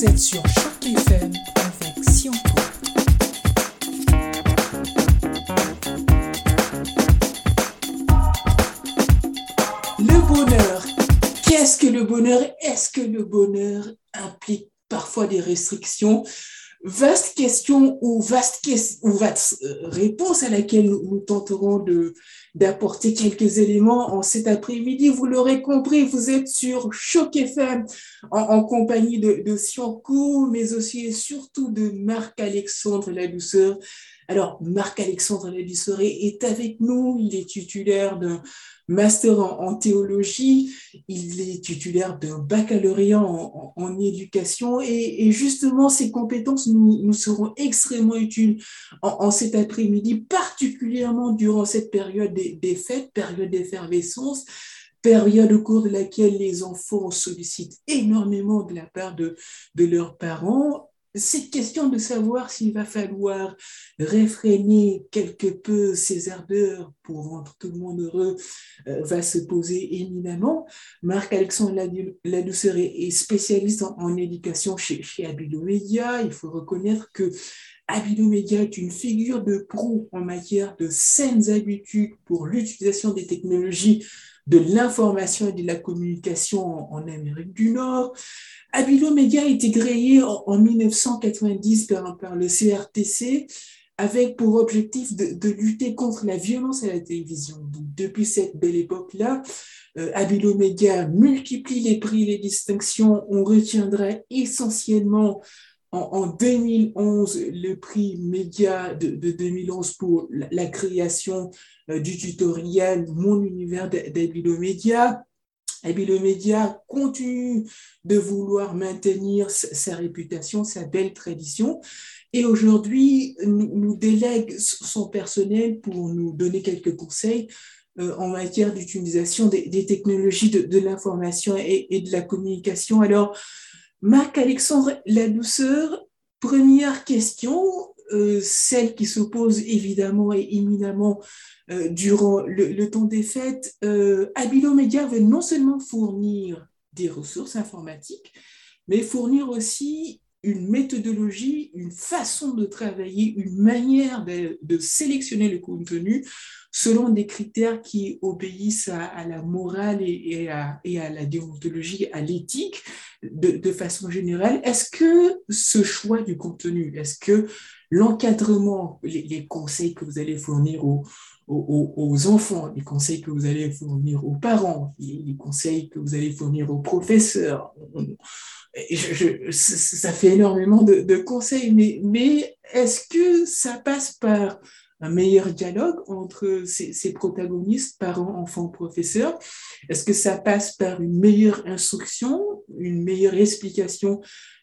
Vous êtes sur Choc FM avec Sion Le bonheur. Qu'est-ce que le bonheur? Est-ce que le bonheur implique parfois des restrictions? Vaste question ou vaste, ou vaste euh, réponse à laquelle nous, tenterons de, d'apporter quelques éléments en cet après-midi. Vous l'aurez compris, vous êtes sur Choc FM en, compagnie de, de mais aussi et surtout de Marc-Alexandre La Douceur. Alors, Marc-Alexandre La Douceur est avec nous. Il est titulaire d'un master en, théologie, il est titulaire d'un baccalauréat en, éducation et, justement ces compétences nous, seront extrêmement utiles en, cet après-midi, particulièrement durant cette période des, fêtes, période d'effervescence période au cours de laquelle les enfants sollicitent énormément de la part de leurs parents cette question de savoir s'il va falloir réfréner quelque peu ces ardeurs pour rendre tout le monde heureux euh, va se poser éminemment. Marc-Alexandre Ladouceur est spécialiste en, éducation chez, chez Abilomédia. Il faut reconnaître que Abilomédia est une figure de proue en matière de saines habitudes pour l'utilisation des technologies de l'information et de la communication en, Amérique du Nord. Abilo Media a été créé en, 1990 par, le CRTC avec pour objectif de, lutter contre la violence à la télévision. depuis cette belle époque-là, euh, Abilo Media multiplie les prix et les distinctions. On retiendrait essentiellement en, 2011 le prix média de, 2011 pour la, création euh, du tutoriel Mon univers d'Abilo Media. Abilo Media continue de vouloir maintenir sa réputation, sa belle tradition. Et aujourd'hui, nous, délègue son personnel pour nous donner quelques conseils euh, en matière d'utilisation des, technologies de, l'information et, et, de la communication. Alors, Marc-Alexandre La Douceur, première question, euh, celle qui se pose évidemment et éminemment euh, durant le, temps des fêtes. Euh, Media veut non seulement fournir des ressources informatiques, mais fournir aussi une méthodologie, une façon de travailler, une manière de, sélectionner le contenu selon des critères qui obéissent à, la morale et, à, la déontologie, à l'éthique de, façon générale. Est-ce que ce choix du contenu, est-ce que l'encadrement, les, conseils que vous allez fournir aux, aux, enfants, les conseils que vous allez fournir aux parents, les, conseils que vous allez fournir aux professeurs, ça fait énormément de, conseils, mais, mais est-ce que ça passe par un meilleur dialogue entre ces, protagonistes, parents, enfants, professeurs? Est-ce que ça passe par une meilleure instruction, une meilleure explication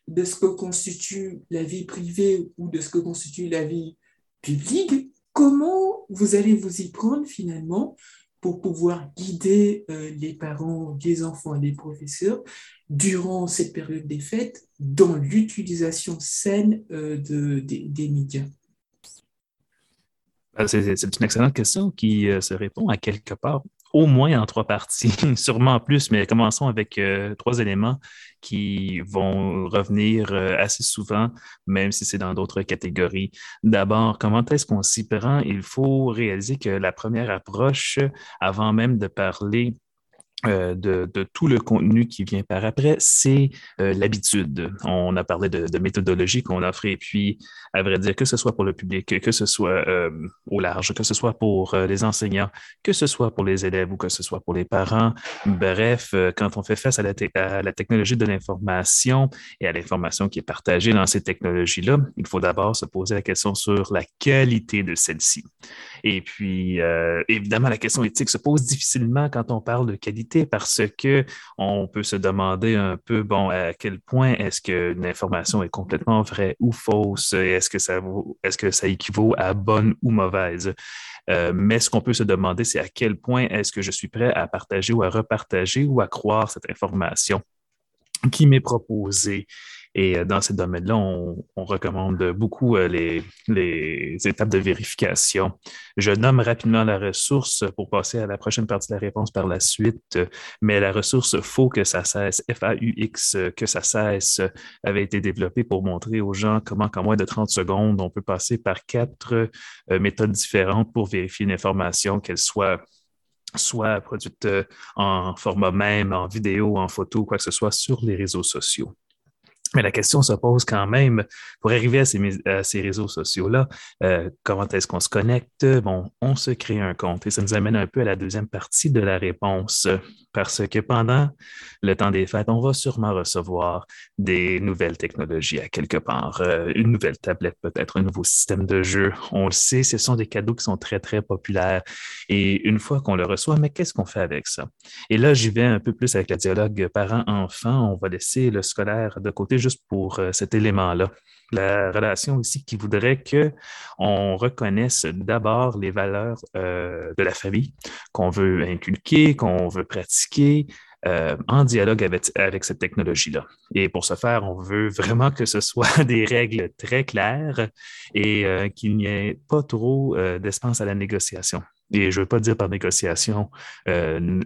de ce que constitue la vie privée ou de ce que constitue la vie publique? Comment vous allez vous y prendre finalement pour pouvoir guider euh, les parents, les enfants et les professeurs durant cette période des fêtes dans l'utilisation saine euh, de, des, médias? Euh, c'est une excellente question qui se répond à quelque part au moins en trois parties, sûrement plus, mais commençons avec trois éléments qui vont revenir assez souvent, même si c'est dans d'autres catégories. D'abord, comment est-ce qu'on s'y prend? Il faut réaliser que la première approche, avant même de parler euh, de, tout le contenu qui vient par après, c'est euh, l'habitude. On a parlé de, méthodologie qu'on offre et puis, à vrai dire, que ce soit pour le public, que ce soit euh, au large, que ce soit pour les enseignants, que ce soit pour les élèves ou que ce soit pour les parents. Bref, quand on fait face à la, à la technologie de l'information et à l'information qui est partagée dans ces technologies-là, il faut d'abord se poser la question sur la qualité de celle-ci. Et puis, évidemment, la question éthique se pose difficilement quand on parle de qualité parce que on peut se demander un peu, bon, à quel point est-ce qu'une information est complètement vraie ou fausse? Est-ce que ça, est-ce que ça équivaut à bonne ou mauvaise? Euh, mais ce qu'on peut se demander, c'est à quel point est-ce que je suis prêt à partager ou à repartager ou à croire cette information qui m'est proposée. Et dans ces domaines-là, on, recommande beaucoup les, les, étapes de vérification. Je nomme rapidement la ressource pour passer à la prochaine partie de la réponse par la suite, mais la ressource faut que ça cesse, F-A-U-X, que ça cesse, avait été développée pour montrer aux gens comment, en moins de 30 secondes, on peut passer par quatre méthodes différentes pour vérifier une information, qu'elle soit soit produite euh, en format même, en vidéo, en photo, quoi que ce soit, sur les réseaux sociaux. Mais la question se pose quand même, pour arriver à ces, réseaux sociaux-là, euh, comment est-ce qu'on se connecte? Bon, on se crée un compte et ça nous amène un peu à la deuxième partie de la réponse, parce que pendant le temps des fêtes, on va sûrement recevoir des nouvelles technologies à quelque part, euh, une nouvelle tablette peut-être, un nouveau système de jeu. On le sait, ce sont des cadeaux qui sont très, très populaires. Et une fois qu'on le reçoit, mais qu'est-ce qu'on fait avec ça? Et là, j'y vais un peu plus avec le dialogue parent-enfant. On va laisser le scolaire de côté juste pour euh, cet élément-là. La relation aussi qui voudrait qu'on reconnaisse d'abord les valeurs euh, de la famille qu'on veut inculquer, qu'on veut pratiquer, euh, en dialogue avec, avec cette technologie-là. Et pour ce faire, on veut vraiment que ce soit des règles très claires et qu'il n'y ait pas trop d'espace à la négociation. Et je ne veux pas dire par négociation euh,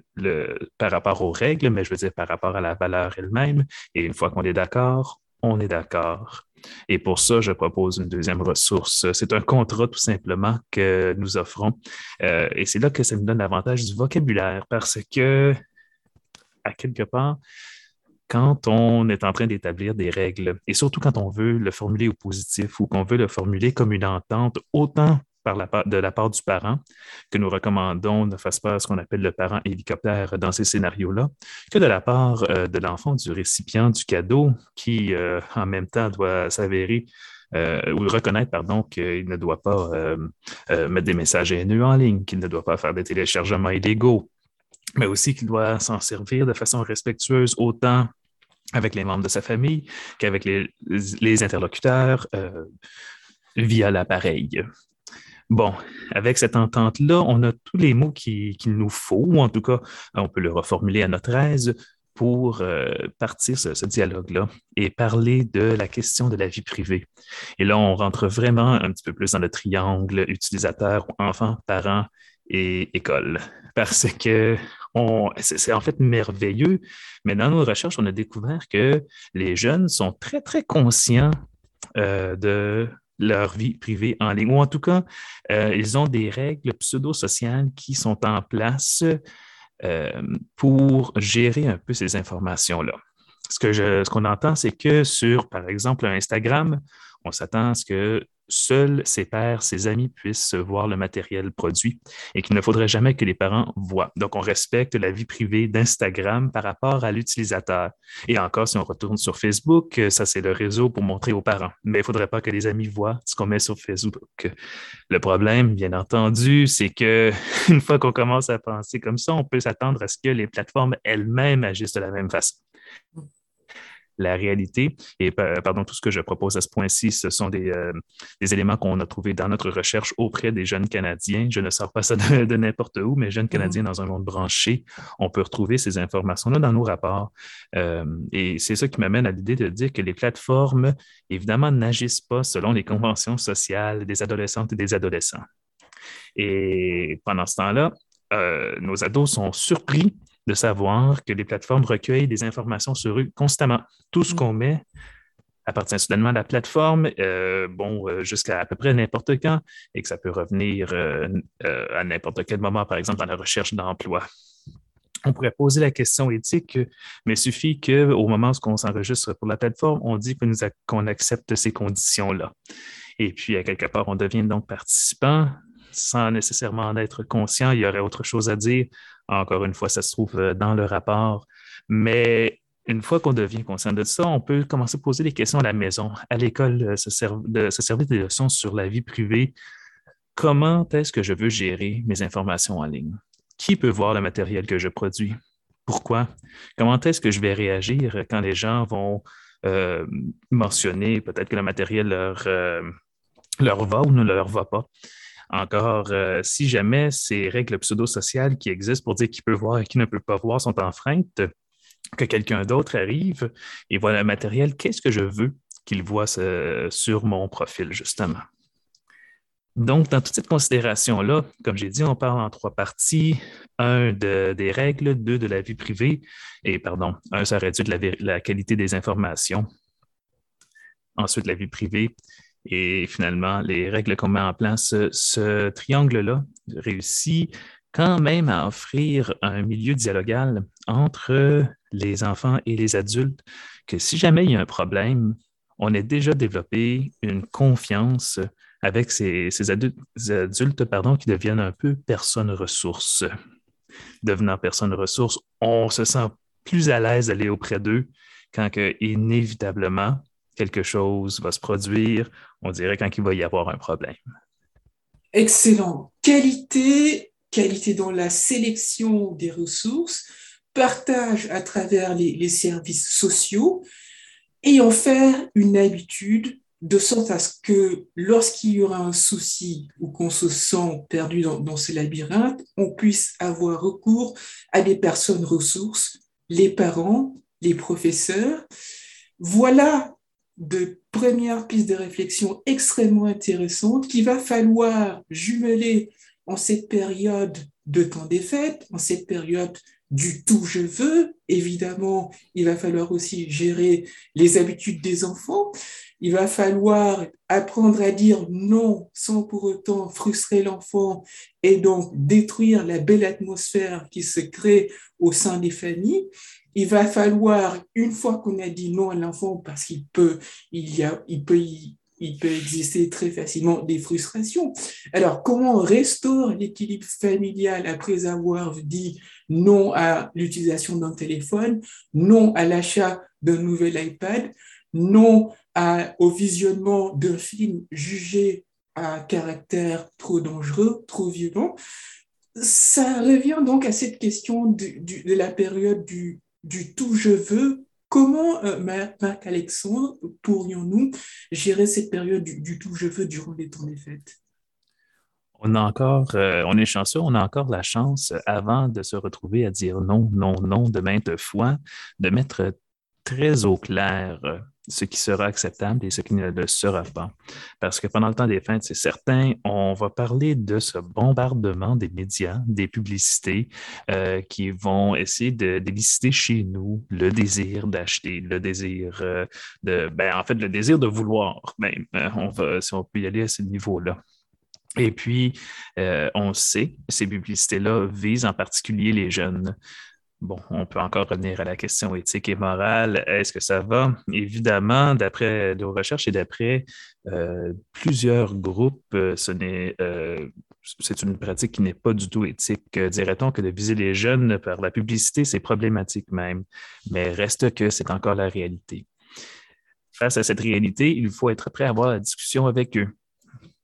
par rapport aux règles, mais je veux dire par rapport à la valeur elle-même. Et une fois qu'on est d'accord, on est d'accord. Et pour ça, je propose une deuxième ressource. C'est un contrat tout simplement que nous offrons. Euh, et c'est là que ça nous donne l'avantage du vocabulaire parce que, à quelque part, quand on est en train d'établir des règles, et surtout quand on veut le formuler au positif ou qu'on veut le formuler comme une entente, autant de la part du parent, que nous recommandons ne fasse pas ce qu'on appelle le parent hélicoptère dans ces scénarios-là, que de la part euh, de l'enfant, du récipient du cadeau, qui euh, en même temps doit s'avérer euh, ou reconnaître, pardon, qu'il ne doit pas mettre des messages haineux en ligne, qu'il ne doit pas faire des téléchargements illégaux, mais aussi qu'il doit s'en servir de façon respectueuse autant avec les membres de sa famille qu'avec les interlocuteurs via l'appareil. Bon, avec cette entente-là, on a tous les mots qu'il nous faut, ou en tout cas, on peut le reformuler à notre aise pour euh, partir ce, ce dialogue-là et parler de la question de la vie privée. Et là, on rentre vraiment un petit peu plus dans le triangle utilisateur, enfant, parent et école. Parce que c'est en fait merveilleux, mais dans nos recherches, on a découvert que les jeunes sont très, très conscients euh, de leur vie privée en ligne. Ou en tout cas, euh, ils ont des règles pseudo-sociales qui sont en place euh, pour gérer un peu ces informations-là. Ce qu'on entend, c'est que sur, par exemple, Instagram, on s'attend à ce que seuls ses pères, ses amis puissent voir le matériel produit et qu'il ne faudrait jamais que les parents voient. Donc, on respecte la vie privée d'Instagram par rapport à l'utilisateur. Et encore, si on retourne sur Facebook, ça, c'est le réseau pour montrer aux parents. Mais il ne faudrait pas que les amis voient ce qu'on met sur Facebook. Le problème, bien entendu, c'est que une fois qu'on commence à penser comme ça, on peut s'attendre à ce que les plateformes elles-mêmes agissent de la même façon la réalité. Et pardon, tout ce que je propose à ce point-ci, ce sont des, euh, éléments qu'on a trouvés dans notre recherche auprès des jeunes Canadiens. Je ne sors pas ça de, n'importe où, mais jeunes Canadiens dans un monde branché, on peut retrouver ces informations-là dans nos rapports. Euh, et c'est ça qui m'amène à l'idée de dire que les plateformes, évidemment, n'agissent pas selon les conventions sociales des adolescentes et des adolescents. Et pendant ce temps-là, euh, nos ados sont surpris de savoir que les plateformes recueillent des informations sur eux constamment. Tout ce mm. qu'on met appartient soudainement à la plateforme, euh, bon, euh, jusqu'à à peu près n'importe quand, et que ça peut revenir euh, à n'importe quel moment, par exemple, dans la recherche d'emploi. On pourrait poser la question éthique, mais il suffit qu'au moment où on s'enregistre pour la plateforme, on dit qu'on accepte ces conditions-là. Et puis, à quelque part, on devient donc participant sans nécessairement en être conscient. Il y aurait autre chose à dire encore une fois, ça se trouve euh, dans le rapport. Mais une fois qu'on devient conscient de ça, on peut commencer à poser des questions à la maison, à l'école, euh, se, servir des leçons sur la vie privée. Comment est-ce que je veux gérer mes informations en ligne? Qui peut voir le matériel que je produis? Pourquoi? Comment est-ce que je vais réagir quand les gens vont euh, mentionner peut-être que le matériel leur, leur va ou ne leur va pas? Encore, euh, si jamais ces règles pseudo-sociales qui existent pour dire qui peut voir et qui ne peut pas voir sont enfreintes, que quelqu'un d'autre arrive et voit le matériel, qu'est-ce que je veux qu'il voit sur mon profil, justement? Donc, dans toute cette considération-là, comme j'ai dit, on parle en trois parties. Un, des règles, deux, de la vie privée, et pardon, un, ça réduit de la, la qualité des informations. Ensuite, la vie privée. Et finalement, les règles qu'on met en place, ce, triangle-là réussit quand même à offrir un milieu dialogal entre les enfants et les adultes, que si jamais il y a un problème, on ait déjà développé une confiance avec ces, adultes, pardon, qui deviennent un peu personnes ressources. Devenant personnes ressources, on se sent plus à l'aise d'aller auprès d'eux quand inévitablement quelque chose va se produire, on dirait quand il va y avoir un problème. Excellent. Qualité, qualité dans la sélection des ressources, partage à travers les, services sociaux et en faire une habitude de sorte à ce que lorsqu'il y aura un souci ou qu'on se sent perdu dans, dans ce labyrinthe, on puisse avoir recours à des personnes ressources, les parents, les professeurs. Voilà de premières pistes de réflexion extrêmement intéressantes qu'il va falloir jumeler en cette période de temps des fêtes, en cette période du tout je veux. Évidemment, il va falloir aussi gérer les habitudes des enfants, il va falloir apprendre à dire non sans pour autant frustrer l'enfant et donc détruire la belle atmosphère qui se crée au sein des familles. Il va falloir, une fois qu'on a dit non à l'enfant, parce qu'il peut, il y a, il peut, il peut exister très facilement des frustrations. Alors, comment on restaure l'équilibre familial après avoir dit non à l'utilisation d'un téléphone, non à l'achat d'un nouvel iPad, non au visionnement d'un film jugé à caractère trop dangereux, trop violent? Ça revient donc à cette question de, la période du, tout je veux. Comment, euh, Marc-Alexandre, pourrions-nous gérer cette période du, tout je veux durant les temps des fêtes? On a encore, euh, on est chanceux, on a encore la chance, avant de se retrouver à dire non, non, non de maintes fois, de mettre très au clair ce qui sera acceptable et ce qui ne le sera pas. Parce que pendant le temps des fêtes, c'est certain, on va parler de ce bombardement des médias, des publicités euh, qui vont essayer de d'éliciter chez nous le désir d'acheter, le désir euh, de, ben, en fait, le désir de vouloir même. Euh, on va, si on peut y aller à ce niveau-là. Et puis, on sait, ces publicités-là visent en particulier les jeunes. Bon, on peut encore revenir à la question éthique et morale. Est-ce que ça va? Évidemment, d'après nos recherches et d'après euh, plusieurs groupes, euh, ce n'est, euh, c'est une pratique qui n'est pas du tout éthique. Dirait-on que de viser les jeunes par la publicité, c'est problématique même, mais reste que c'est encore la réalité. Face à cette réalité, il faut être prêt à avoir la discussion avec eux.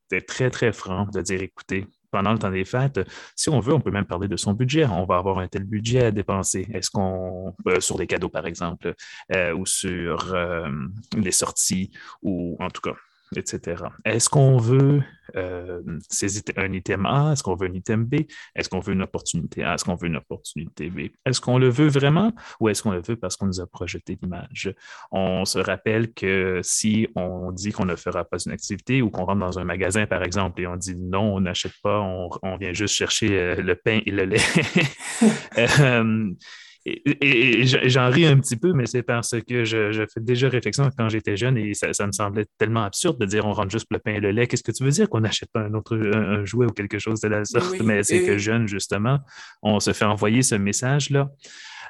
D'être très, très franc, de dire, écoutez, pendant le temps des fêtes, si on veut, on peut même parler de son budget. On va avoir un tel budget à dépenser. Est-ce qu'on, euh, sur des cadeaux par exemple, euh, ou sur euh, les sorties, ou en tout cas, etc. Est-ce qu'on veut euh, un item A? Est-ce qu'on veut un item B? Est-ce qu'on veut une opportunité A? Est-ce qu'on veut une opportunité B? Est-ce qu'on le veut vraiment ou est-ce qu'on le veut parce qu'on nous a projeté l'image? On se rappelle que si on dit qu'on ne fera pas une activité ou qu'on rentre dans un magasin, par exemple, et on dit non, on n'achète pas, on, vient juste chercher euh, le pain et le lait. Euh, et, j'en ris un petit peu, mais c'est parce que je, fais déjà réflexion quand j'étais jeune et ça, me semblait tellement absurde de dire on rentre juste le pain et le lait. Qu'est-ce que tu veux dire qu'on n'achète pas un autre un, jouet ou quelque chose de la sorte? mais c'est que jeune, justement, on se fait envoyer ce message-là.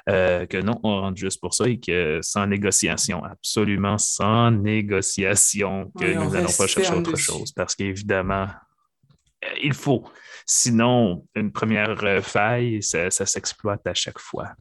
Euh, que non, on rentre juste pour ça et que sans négociation, absolument sans négociation, que nous n'allons pas chercher autre chose. Parce qu'évidemment, euh, il faut. Sinon, une première euh, faille, ça s'exploite à chaque fois.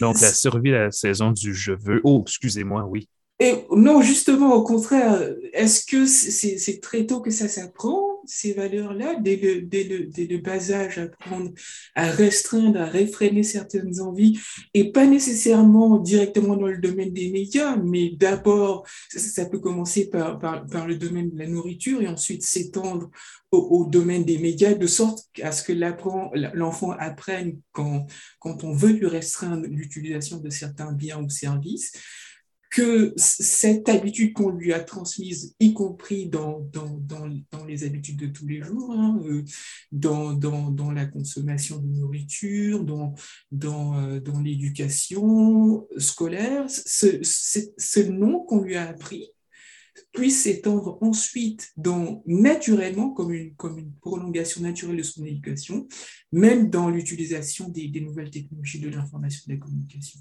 Donc, la survie de la saison du je veux. Oh, excusez-moi, oui. Et non, justement, au contraire, est-ce que c'est très tôt que ça s'apprend ces valeurs-là dès le, dès, le, dès le bas âge, apprendre à restreindre, à réfréner certaines envies, et pas nécessairement directement dans le domaine des médias, mais d'abord, ça, peut commencer par, par, le domaine de la nourriture et ensuite s'étendre au, au, domaine des médias, de sorte à ce que l'enfant apprenne quand, quand on veut lui restreindre l'utilisation de certains biens ou services que cette habitude qu'on lui a transmise, y compris dans, dans, dans, les habitudes de tous les jours, hein, euh, dans, la consommation de nourriture, dans, dans, euh, l'éducation scolaire, ce, ce nom qu'on lui a appris puisse s'étendre ensuite dans, naturellement comme une, comme une prolongation naturelle de son éducation, même dans l'utilisation des, des nouvelles technologies de l'information et de la communication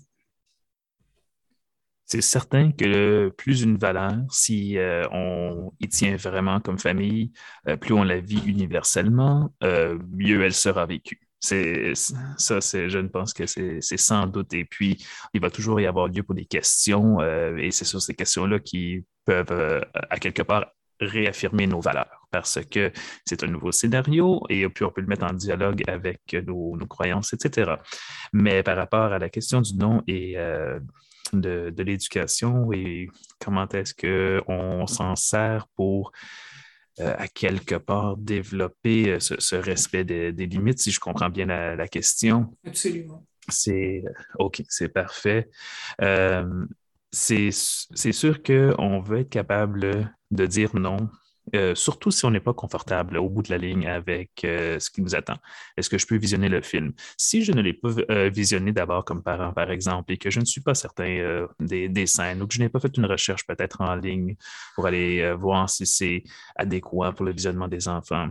c'est certain que plus une valeur, si euh, on y tient vraiment comme famille, euh, plus on la vit universellement, euh, mieux elle sera vécue. Ça, je ne pense que c'est, sans doute. Et puis, il va toujours y avoir lieu pour des questions, et c'est sur ces questions-là qui peuvent, à quelque part, réaffirmer nos valeurs parce que c'est un nouveau scénario et puis on peut le mettre en dialogue avec nos croyances, etc. Mais par rapport à la question du nom et de, l'éducation et comment est-ce qu'on s'en sert pour, euh, à quelque part, développer euh, ce, respect des, limites, si je comprends bien la, question. Absolument. C'est OK, c'est parfait. Euh, c'est sûr qu'on veut être capable de dire non euh, surtout si on n'est pas confortable au bout de la ligne avec euh, ce qui nous attend. Est-ce que je peux visionner le film? Si je ne l'ai pas euh, visionné d'abord comme parent, par exemple, et que je ne suis pas certain des, scènes ou que je n'ai pas fait une recherche peut-être en ligne pour aller voir si c'est adéquat pour le visionnement des enfants,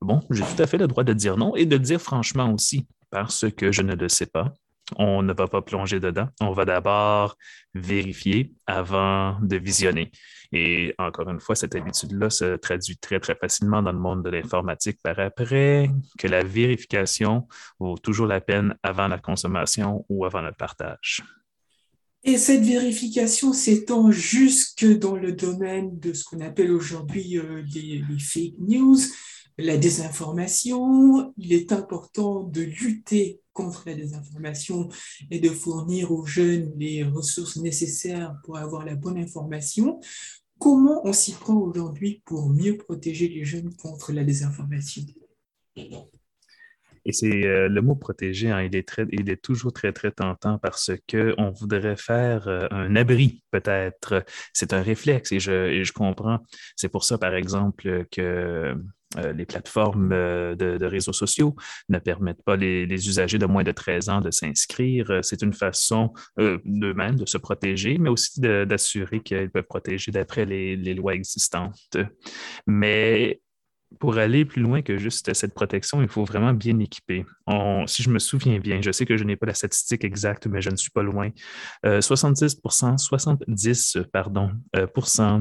bon, j'ai tout à fait le droit de dire non et de dire franchement aussi parce que je ne le sais pas. On ne va pas plonger dedans. On va d'abord vérifier avant de visionner. Et encore une fois, cette habitude-là se traduit très, très facilement dans le monde de l'informatique par après, que la vérification vaut toujours la peine avant la consommation ou avant le partage. Et cette vérification s'étend jusque dans le domaine de ce qu'on appelle aujourd'hui euh, les, fake news, la désinformation. Il est important de lutter contre la désinformation et de fournir aux jeunes les ressources nécessaires pour avoir la bonne information. Comment on s'y prend aujourd'hui pour mieux protéger les jeunes contre la désinformation? Et c'est euh, le mot protéger, hein, il, est très, il est toujours très, très tentant parce qu'on voudrait faire euh, un abri, peut-être. C'est un réflexe et je, et je comprends. C'est pour ça, par exemple, que euh, les plateformes euh, de, réseaux sociaux ne permettent pas les, usagers de moins de 13 ans de s'inscrire. Euh, c'est une façon d'eux-mêmes de se protéger, mais aussi d'assurer qu'ils peuvent protéger d'après les, les, lois existantes. Mais pour aller plus loin que juste cette protection, il faut vraiment bien équiper. si je me souviens bien, je sais que je n'ai pas la statistique exacte, mais je ne suis pas loin. 70% euh, 70 pardon, euh,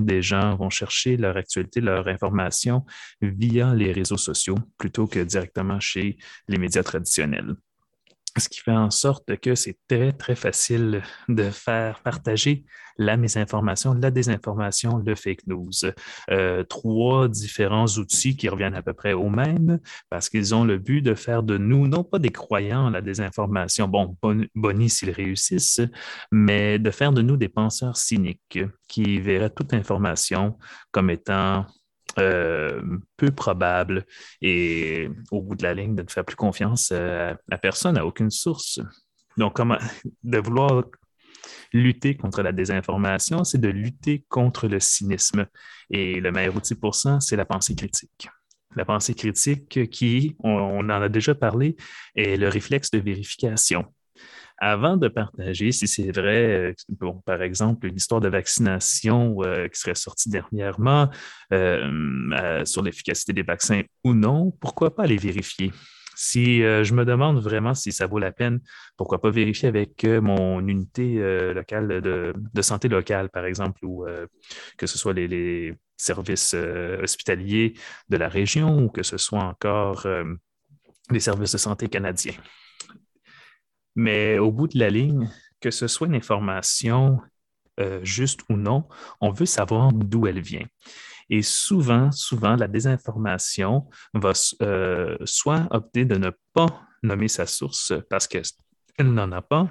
des gens vont chercher leur actualité, leur information via les réseaux sociaux plutôt que directement chez les médias traditionnels ce qui fait en sorte que c'est très, très facile de faire partager la mésinformation, la désinformation, le fake news. Euh, trois différents outils qui reviennent à peu près au même parce qu'ils ont le but de faire de nous, non pas des croyants à la désinformation, bon, bonnie s'ils réussissent, mais de faire de nous des penseurs cyniques qui verraient toute information comme étant euh, peu probable et au bout de la ligne de ne faire plus confiance à, personne, à aucune source. Donc, comment de vouloir lutter contre la désinformation, c'est de lutter contre le cynisme. Et le meilleur outil pour ça, c'est la pensée critique. La pensée critique qui, on, en a déjà parlé, est le réflexe de vérification avant de partager si c'est vrai, euh, bon, par exemple, une histoire de vaccination euh, qui serait sortie dernièrement euh, sur l'efficacité des vaccins ou non, pourquoi pas aller vérifier? Si je me demande vraiment si ça vaut la peine, pourquoi pas vérifier avec mon unité locale de, santé locale, par exemple, ou que ce soit les, services hospitaliers de la région ou que ce soit encore les services de santé canadiens. Mais au bout de la ligne, que ce soit une information euh, juste ou non, on veut savoir d'où elle vient. Et souvent, souvent, la désinformation va euh, soit opter de ne pas nommer sa source parce qu'elle n'en a pas,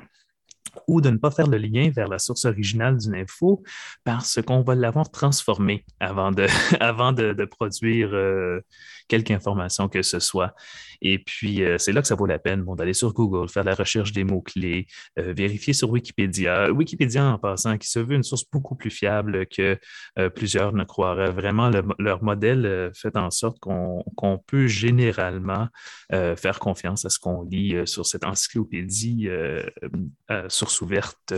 ou de ne pas faire le lien vers la source originale d'une info parce qu'on va l'avoir transformée avant de, avant de, produire euh, quelque information que ce soit. Et puis, euh, c'est là que ça vaut la peine bon, d'aller sur Google, faire la recherche des mots-clés, euh, vérifier sur Wikipédia. Wikipédia, en passant, qui se veut une source beaucoup plus fiable que plusieurs ne croiraient. Vraiment, leur modèle fait en sorte qu'on peut généralement faire confiance à ce qu'on lit sur cette encyclopédie ouverte.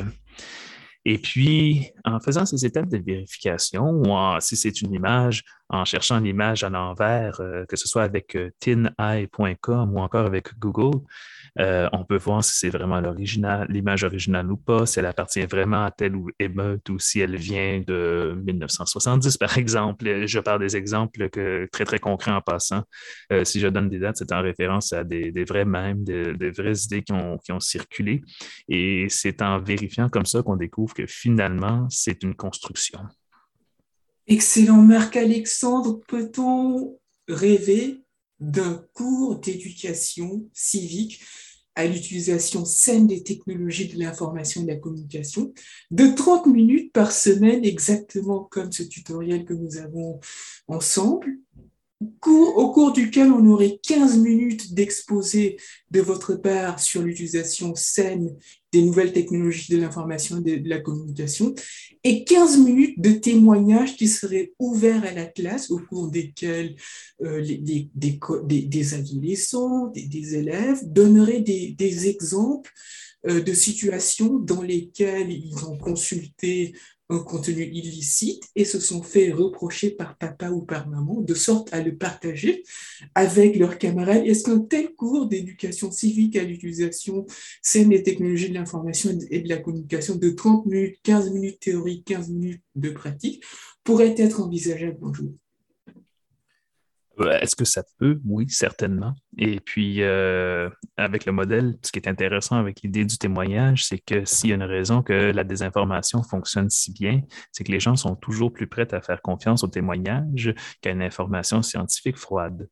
Et puis, en faisant ces étapes de vérification, si c'est une image, en cherchant l'image à l'envers, euh, que ce soit avec euh, tineye.com ou encore avec Google, euh, on peut voir si c'est vraiment l'image originale ou pas, si elle appartient vraiment à telle ou émeute ou si elle vient de 1970, par exemple. Je parle des exemples très, très concrets en passant. Si je donne des dates, c'est en référence à des, vrais mèmes, des, vraies idées qui ont circulé. Et c'est en vérifiant comme ça qu'on découvre que finalement, c'est une construction. Excellent, Marc-Alexandre. Peut-on rêver d'un cours d'éducation civique à l'utilisation saine des technologies de l'information et de la communication de 30 minutes par semaine, exactement comme ce tutoriel que nous avons ensemble, au cours duquel on aurait 15 minutes d'exposé de votre part sur l'utilisation saine des nouvelles technologies de l'information et de la communication, et 15 minutes de témoignages qui seraient ouverts à la classe, au cours desquels euh, des, adolescents, des, élèves donneraient des, exemples euh, de situations dans lesquelles ils ont consulté un contenu illicite et se sont fait reprocher par papa ou par maman, de sorte à le partager avec leurs camarades. Est-ce qu'un tel cours d'éducation civique à l'utilisation saine des technologies de l'information et de la communication de 30 minutes, 15 minutes théorique, 15 minutes de pratique pourrait être envisageable bonjour euh, est-ce que ça peut? Oui, certainement. Et puis, euh, avec le modèle, ce qui est intéressant avec l'idée du témoignage, c'est que s'il y a une raison que la désinformation fonctionne si bien, c'est que les gens sont toujours plus prêts à faire confiance au témoignage qu'à une information scientifique froide.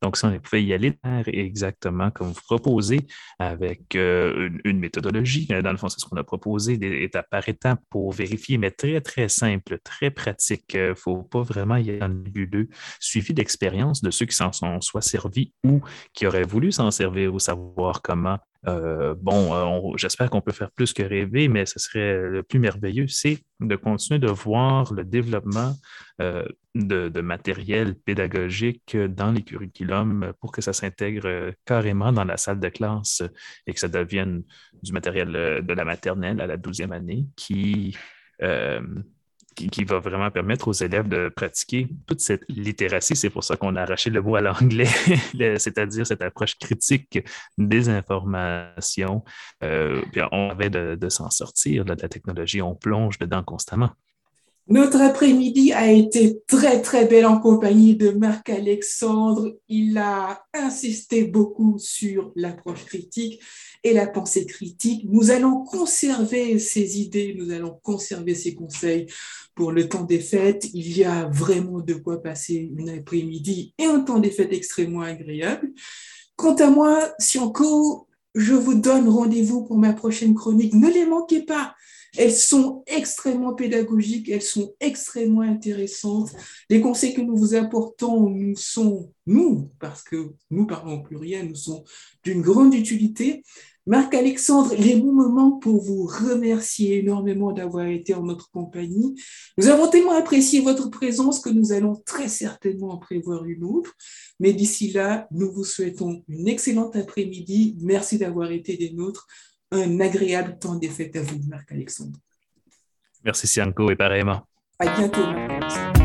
Donc, si on pouvait y aller exactement comme vous proposez, avec euh, une, méthodologie, dans le fond, c'est ce qu'on a proposé, des étapes par étape pour vérifier, mais très, très simple, très pratique. Il ne faut pas vraiment y aller en nébuleux, suivi d'expériences de ceux qui s'en sont soit servis ou qui auraient voulu s'en servir ou savoir comment euh, bon, euh, j'espère qu'on peut faire plus que rêver, mais ce serait le plus merveilleux, c'est de continuer de voir le développement euh, de, matériel pédagogique dans les curriculums pour que ça s'intègre carrément dans la salle de classe et que ça devienne du matériel de la maternelle à la douzième année qui qui, va vraiment permettre aux élèves de pratiquer toute cette littératie. C'est pour ça qu'on a arraché le mot à l'anglais, c'est-à-dire cette approche critique des informations. Euh, on avait de, de s'en sortir de la technologie, on plonge dedans constamment. Notre après-midi a été très, très belle en compagnie de Marc-Alexandre. Il a insisté beaucoup sur l'approche critique et la pensée critique. Nous allons conserver ces idées, nous allons conserver ces conseils pour le temps des fêtes. Il y a vraiment de quoi passer une après-midi et un temps des fêtes extrêmement agréable. Quant à moi, si encore je vous donne rendez-vous pour ma prochaine chronique, ne les manquez pas. Elles sont extrêmement pédagogiques, elles sont extrêmement intéressantes. Les conseils que nous vous apportons nous sont, nous, parce que nous parlons au pluriel, nous sont d'une grande utilité. Marc-Alexandre, les bons moments pour vous remercier énormément d'avoir été en notre compagnie. Nous avons tellement apprécié votre présence que nous allons très certainement en prévoir une autre. Mais d'ici là, nous vous souhaitons une excellente après-midi. Merci d'avoir été des nôtres un agréable temps des fêtes à vous, Marc-Alexandre. Merci, Sianco, et pareillement. À bientôt, Marc-Alexandre.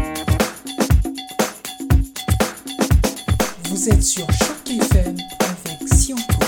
Vous êtes sur Choc FM avec Sianco.